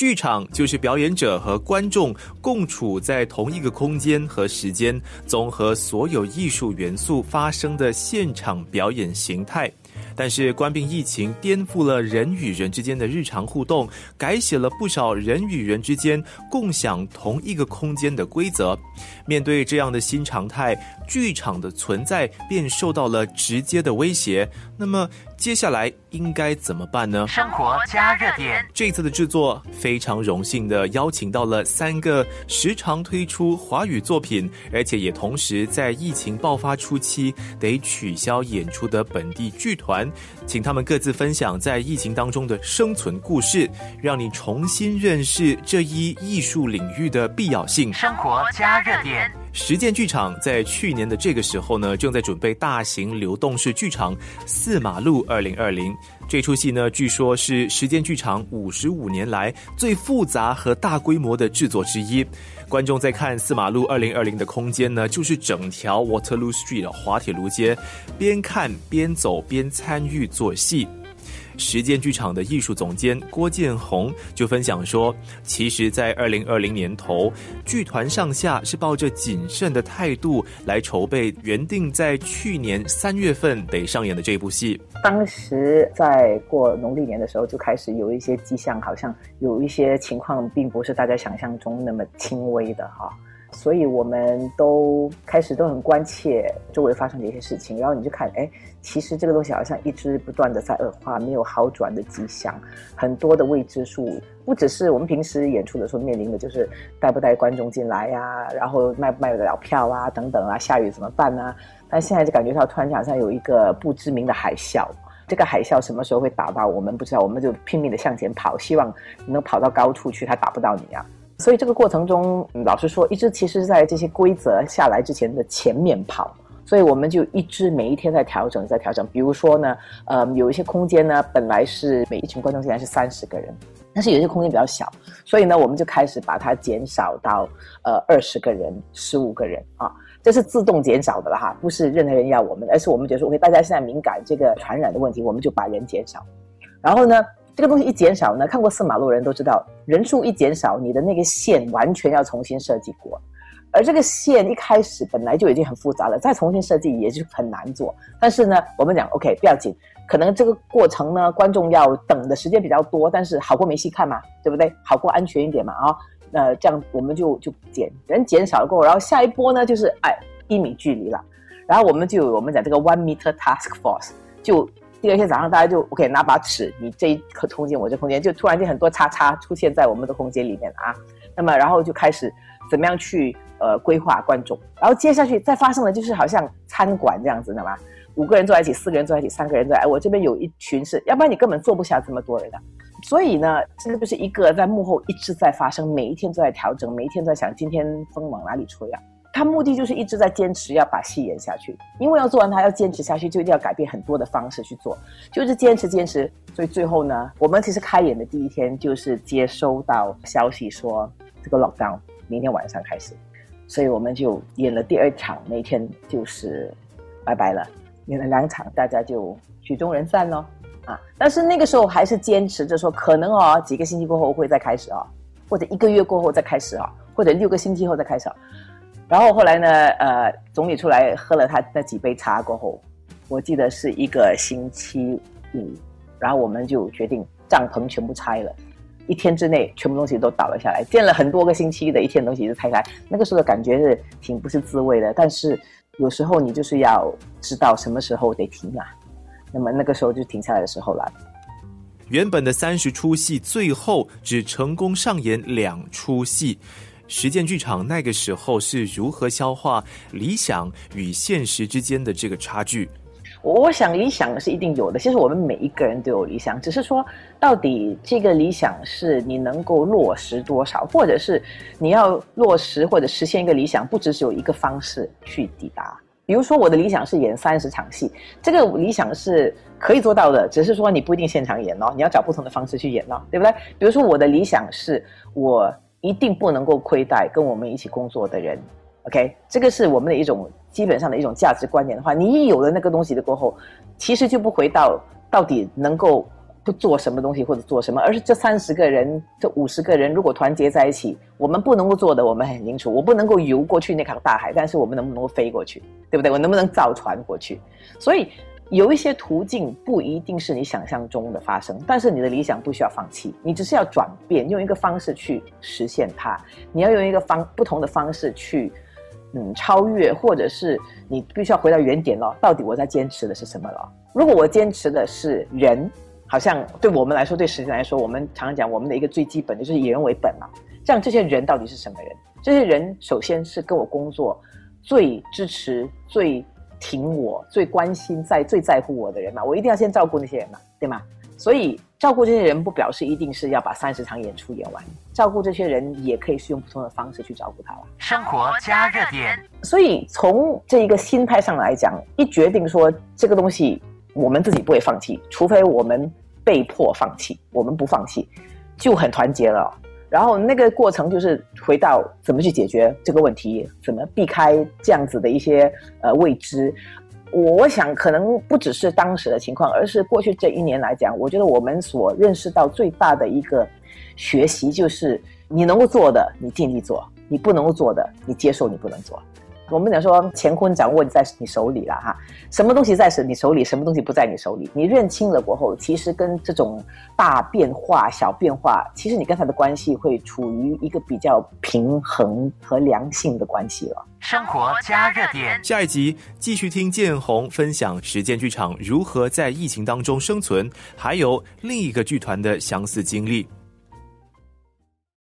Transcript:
剧场就是表演者和观众共处在同一个空间和时间，综合所有艺术元素发生的现场表演形态。但是，冠病疫情颠覆了人与人之间的日常互动，改写了不少人与人之间共享同一个空间的规则。面对这样的新常态，剧场的存在便受到了直接的威胁。那么，接下来应该怎么办呢？生活加热点，这次的制作非常荣幸的邀请到了三个时常推出华语作品，而且也同时在疫情爆发初期得取消演出的本地剧团，请他们各自分享在疫情当中的生存故事，让你重新认识这一艺术领域的必要性。生活加热点。实践剧场在去年的这个时候呢，正在准备大型流动式剧场《四马路二零二零》。这出戏呢，据说是实践剧场五十五年来最复杂和大规模的制作之一。观众在看《四马路二零二零》的空间呢，就是整条 Waterloo Street 的滑铁卢街，边看边走边参与做戏。时间剧场的艺术总监郭建宏就分享说：“其实，在二零二零年头，剧团上下是抱着谨慎的态度来筹备原定在去年三月份得上演的这部戏。当时在过农历年的时候，就开始有一些迹象，好像有一些情况并不是大家想象中那么轻微的哈。”所以我们都开始都很关切周围发生的一些事情，然后你就看，哎，其实这个东西好像一直不断的在恶化，没有好转的迹象，很多的未知数，不只是我们平时演出的时候面临的，就是带不带观众进来呀，然后卖不卖得了票啊，等等啊，下雨怎么办呢？但现在就感觉到突然好像有一个不知名的海啸，这个海啸什么时候会打到我们不知道，我们就拼命的向前跑，希望能跑到高处去，它打不到你啊。所以这个过程中，老实说，一直其实在这些规则下来之前的前面跑，所以我们就一直每一天在调整，在调整。比如说呢，呃，有一些空间呢，本来是每一群观众现在是三十个人，但是有些空间比较小，所以呢，我们就开始把它减少到呃二十个人、十五个人啊，这是自动减少的了哈，不是任何人要我们，而是我们觉得说，OK，大家现在敏感这个传染的问题，我们就把人减少，然后呢。这个东西一减少呢，看过四马路的人都知道，人数一减少，你的那个线完全要重新设计过。而这个线一开始本来就已经很复杂了，再重新设计也是很难做。但是呢，我们讲 OK 不要紧，可能这个过程呢，观众要等的时间比较多，但是好过没戏看嘛，对不对？好过安全一点嘛啊。那这样我们就就减人减少了过后，然后下一波呢就是哎一米距离了，然后我们就我们讲这个 one meter task force 就。第二天早上，大家就 OK 拿把尺，你这一个空间，我这空间，就突然间很多叉叉出现在我们的空间里面了啊。那么，然后就开始怎么样去呃规划观众，然后接下去再发生的就是好像餐馆这样子，知道吗？五个人坐在一起，四个人坐在一起，三个人坐，哎，我这边有一群是，要不然你根本坐不下这么多人的。所以呢，这就是一个在幕后一直在发生，每一天都在调整，每一天都在想今天风往哪里吹啊。他目的就是一直在坚持要把戏演下去，因为要做完它要坚持下去，就一定要改变很多的方式去做，就是坚持坚持。所以最后呢，我们其实开演的第一天就是接收到消息说这个 lockdown 明天晚上开始，所以我们就演了第二场，那天就是拜拜了。演了两场，大家就曲终人散咯。啊！但是那个时候还是坚持着说，可能哦几个星期过后会再开始啊，或者一个月过后再开始啊，或者六个星期后再开始。然后后来呢？呃，总理出来喝了他那几杯茶过后，我记得是一个星期五，然后我们就决定帐篷全部拆了，一天之内全部东西都倒了下来，建了很多个星期的一天东西就拆开。那个时候的感觉是挺不是滋味的，但是有时候你就是要知道什么时候得停啊。那么那个时候就停下来的时候了。原本的三十出戏，最后只成功上演两出戏。实践剧场那个时候是如何消化理想与现实之间的这个差距？我想理想是一定有的，其实我们每一个人都有理想，只是说到底这个理想是你能够落实多少，或者是你要落实或者实现一个理想，不只是有一个方式去抵达。比如说我的理想是演三十场戏，这个理想是可以做到的，只是说你不一定现场演哦，你要找不同的方式去演哦，对不对？比如说我的理想是我。一定不能够亏待跟我们一起工作的人，OK，这个是我们的一种基本上的一种价值观念的话，你一有了那个东西的过后，其实就不回到到底能够不做什么东西或者做什么，而是这三十个人、这五十个人如果团结在一起，我们不能够做的，我们很清楚。我不能够游过去那条大海，但是我们能不能够飞过去，对不对？我能不能造船过去？所以有一些途径不一定是你想象中的发生，但是你的理想不需要放弃，你只是要转变，用一个方式去实现它。你要用一个方不同的方式去。嗯，超越，或者是你必须要回到原点了。到底我在坚持的是什么了？如果我坚持的是人，好像对我们来说，对时间来说，我们常常讲我们的一个最基本的就是以人为本嘛。这样这些人到底是什么人？这些人首先是跟我工作最支持、最挺我、最关心、在最在乎我的人嘛。我一定要先照顾那些人嘛，对吗？所以照顾这些人不表示一定是要把三十场演出演完，照顾这些人也可以是用不同的方式去照顾他了。生活加热点。所以从这一个心态上来讲，一决定说这个东西我们自己不会放弃，除非我们被迫放弃，我们不放弃就很团结了。然后那个过程就是回到怎么去解决这个问题，怎么避开这样子的一些呃未知。我想可能不只是当时的情况，而是过去这一年来讲，我觉得我们所认识到最大的一个学习，就是你能够做的，你尽力做；你不能够做的，你接受你不能做。我们讲说乾坤掌握在你手里了哈，什么东西在是你手里，什么东西不在你手里。你认清了过后，其实跟这种大变化、小变化，其实你跟他的关系会处于一个比较平衡和良性的关系了。生活加热点，下一集继续听建宏分享时间剧场如何在疫情当中生存，还有另一个剧团的相似经历。